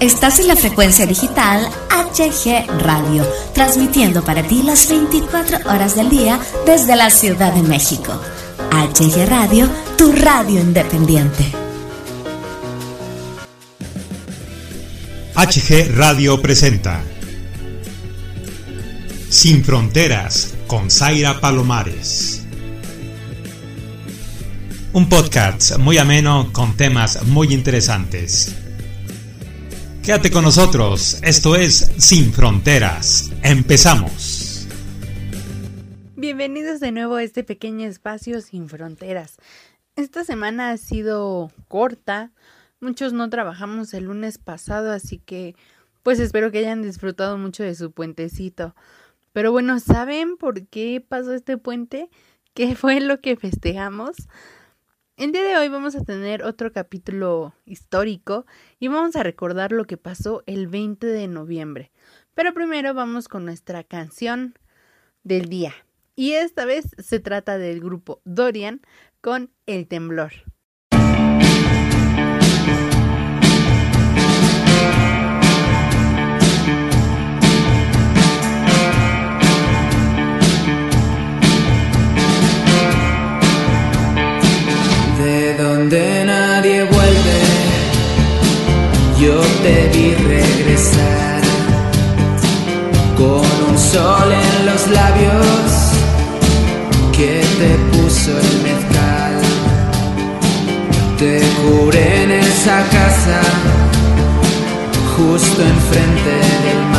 Estás en la frecuencia digital HG Radio, transmitiendo para ti las 24 horas del día desde la Ciudad de México. HG Radio, tu radio independiente. HG Radio presenta Sin Fronteras con Zaira Palomares. Un podcast muy ameno con temas muy interesantes. Quédate con nosotros, esto es Sin Fronteras. Empezamos. Bienvenidos de nuevo a este pequeño espacio Sin Fronteras. Esta semana ha sido corta, muchos no trabajamos el lunes pasado, así que pues espero que hayan disfrutado mucho de su puentecito. Pero bueno, ¿saben por qué pasó este puente? ¿Qué fue lo que festejamos? El día de hoy vamos a tener otro capítulo histórico y vamos a recordar lo que pasó el 20 de noviembre. Pero primero vamos con nuestra canción del día. Y esta vez se trata del grupo Dorian con El Temblor. Vi regresar con un sol en los labios que te puso el mezcal. Te juré en esa casa, justo enfrente del mar,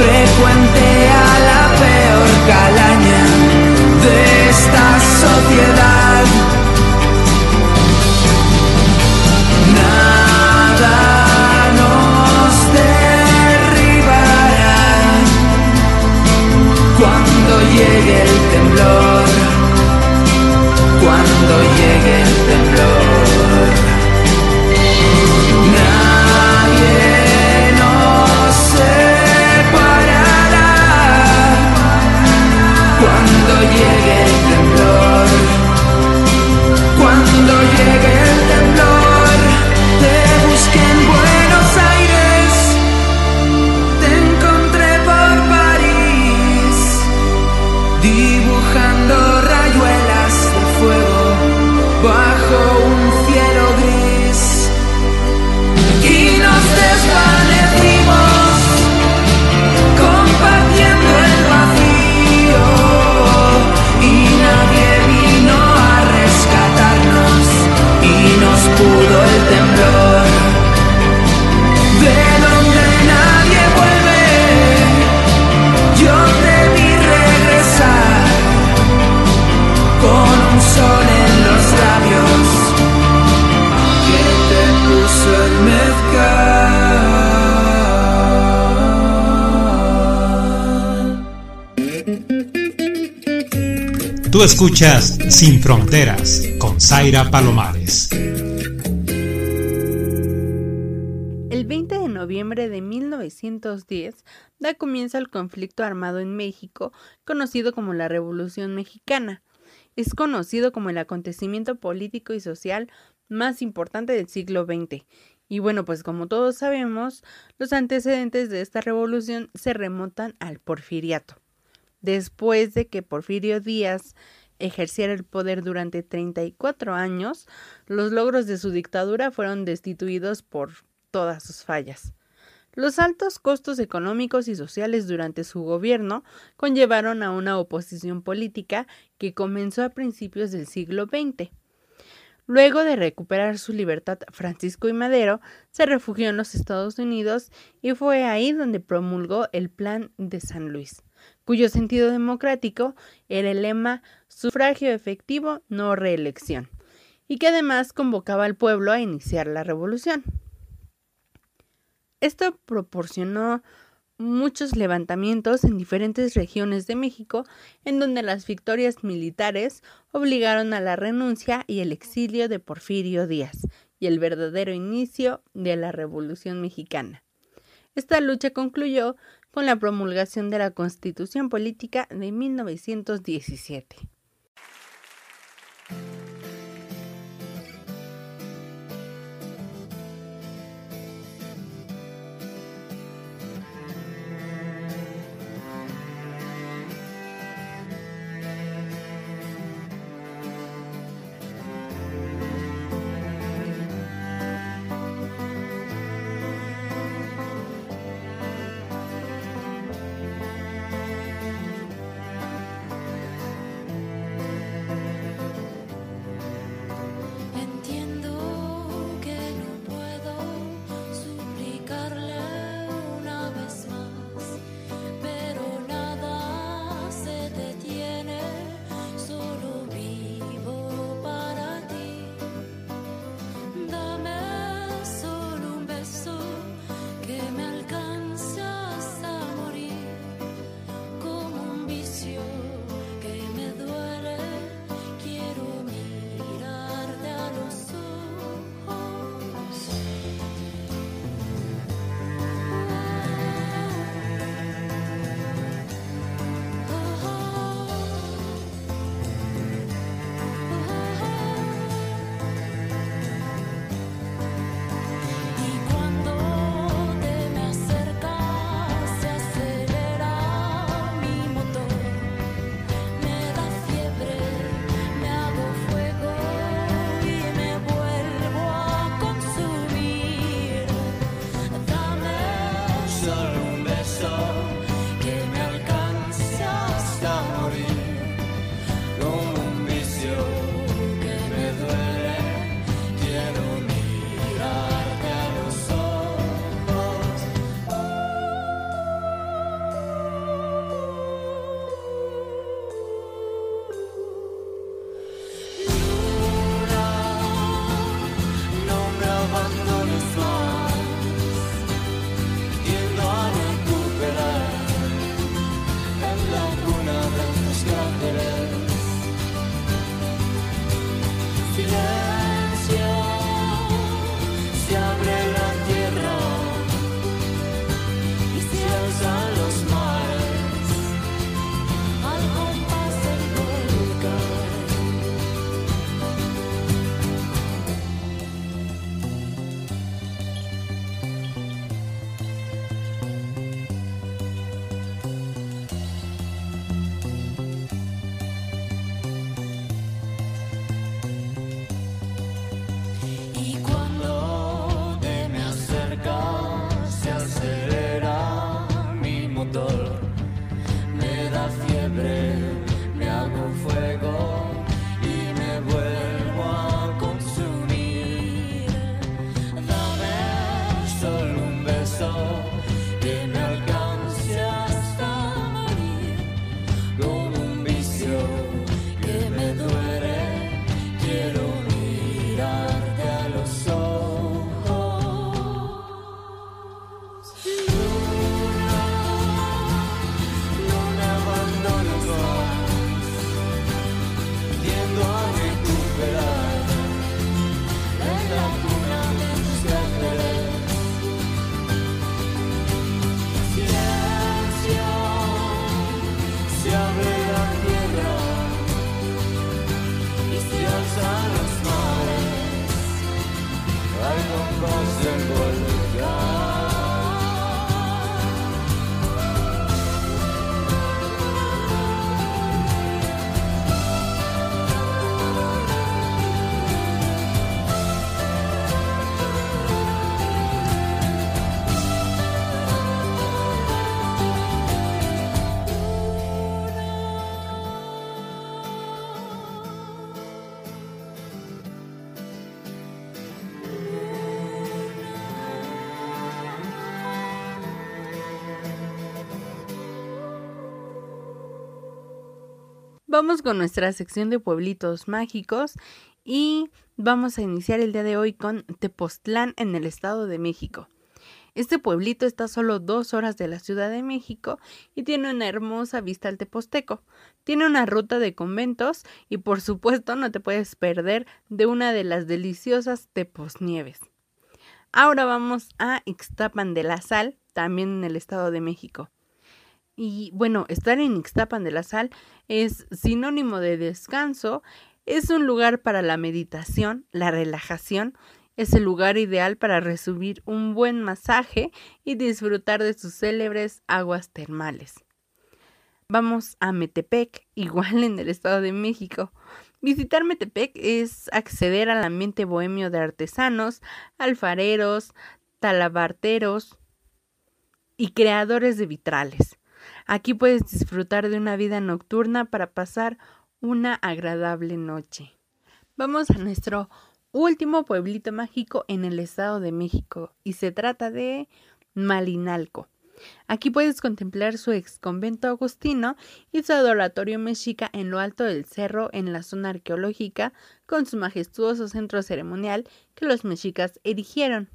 frecuente a la peor calaña de esta sociedad. Nada nos derribará cuando llegue el temblor, cuando llegue One Escuchas Sin Fronteras con Zaira Palomares. El 20 de noviembre de 1910 da comienzo al conflicto armado en México, conocido como la Revolución Mexicana. Es conocido como el acontecimiento político y social más importante del siglo XX. Y bueno, pues como todos sabemos, los antecedentes de esta revolución se remontan al porfiriato. Después de que Porfirio Díaz ejerciera el poder durante 34 años, los logros de su dictadura fueron destituidos por todas sus fallas. Los altos costos económicos y sociales durante su gobierno conllevaron a una oposición política que comenzó a principios del siglo XX. Luego de recuperar su libertad, Francisco y Madero se refugió en los Estados Unidos y fue ahí donde promulgó el Plan de San Luis cuyo sentido democrático era el lema sufragio efectivo, no reelección, y que además convocaba al pueblo a iniciar la revolución. Esto proporcionó muchos levantamientos en diferentes regiones de México, en donde las victorias militares obligaron a la renuncia y el exilio de Porfirio Díaz, y el verdadero inicio de la Revolución Mexicana. Esta lucha concluyó con la promulgación de la Constitución Política de 1917. Vamos con nuestra sección de pueblitos mágicos y vamos a iniciar el día de hoy con Tepoztlán en el Estado de México. Este pueblito está a solo dos horas de la Ciudad de México y tiene una hermosa vista al Teposteco. Tiene una ruta de conventos y por supuesto no te puedes perder de una de las deliciosas Teposnieves. Ahora vamos a Ixtapan de la Sal, también en el Estado de México. Y bueno, estar en Ixtapan de la Sal es sinónimo de descanso, es un lugar para la meditación, la relajación, es el lugar ideal para recibir un buen masaje y disfrutar de sus célebres aguas termales. Vamos a Metepec, igual en el Estado de México. Visitar Metepec es acceder al ambiente bohemio de artesanos, alfareros, talabarteros y creadores de vitrales. Aquí puedes disfrutar de una vida nocturna para pasar una agradable noche. Vamos a nuestro último pueblito mágico en el Estado de México y se trata de Malinalco. Aquí puedes contemplar su ex convento agustino y su adoratorio mexica en lo alto del cerro en la zona arqueológica con su majestuoso centro ceremonial que los mexicas erigieron.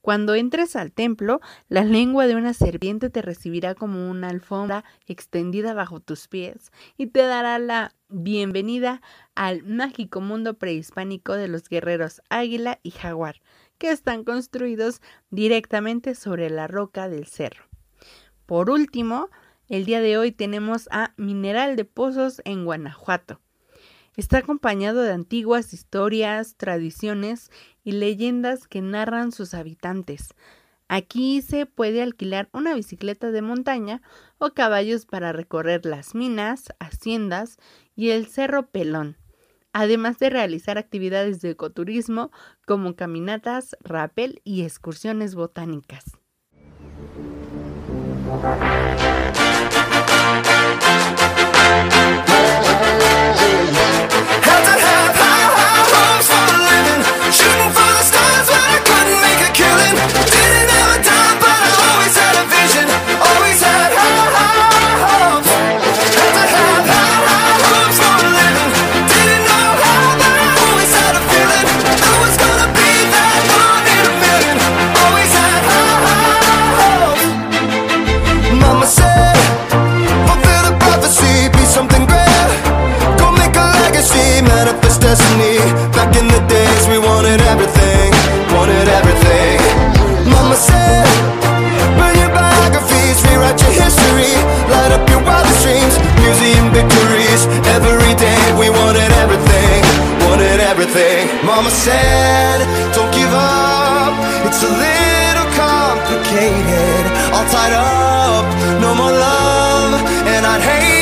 Cuando entres al templo, la lengua de una serpiente te recibirá como una alfombra extendida bajo tus pies y te dará la bienvenida al mágico mundo prehispánico de los guerreros águila y jaguar, que están construidos directamente sobre la roca del cerro. Por último, el día de hoy tenemos a Mineral de Pozos en Guanajuato. Está acompañado de antiguas historias, tradiciones y leyendas que narran sus habitantes. Aquí se puede alquilar una bicicleta de montaña o caballos para recorrer las minas, haciendas y el Cerro Pelón, además de realizar actividades de ecoturismo como caminatas, rappel y excursiones botánicas. mama said Fulfill the prophecy, be something great Go make a legacy, manifest destiny. Back in the days we wanted everything, wanted everything. Mama said Burn your biographies, rewrite your history. Light up your wildest dreams, museum victories. Every day we wanted everything, wanted everything. Mama said, don't give up complicated, all tied up, no more love, and I'd hate.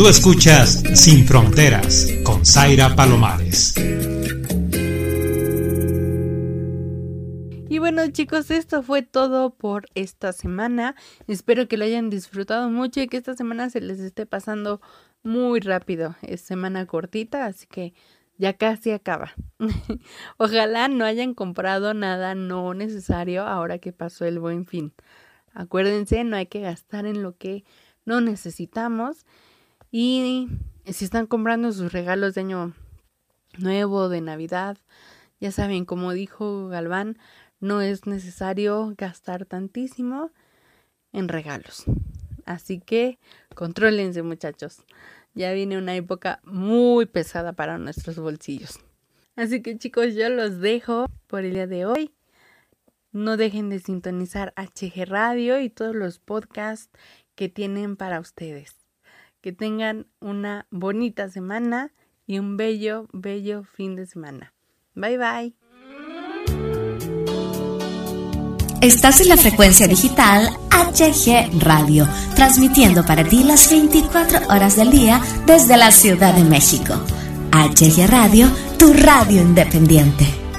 Tú escuchas Sin Fronteras con Zaira Palomares. Y bueno chicos, esto fue todo por esta semana. Espero que lo hayan disfrutado mucho y que esta semana se les esté pasando muy rápido. Es semana cortita, así que ya casi acaba. Ojalá no hayan comprado nada no necesario ahora que pasó el buen fin. Acuérdense, no hay que gastar en lo que no necesitamos. Y si están comprando sus regalos de año nuevo, de Navidad, ya saben, como dijo Galván, no es necesario gastar tantísimo en regalos. Así que contrólense muchachos. Ya viene una época muy pesada para nuestros bolsillos. Así que chicos, yo los dejo por el día de hoy. No dejen de sintonizar HG Radio y todos los podcasts que tienen para ustedes. Que tengan una bonita semana y un bello, bello fin de semana. Bye bye. Estás en la frecuencia digital HG Radio, transmitiendo para ti las 24 horas del día desde la Ciudad de México. HG Radio, tu radio independiente.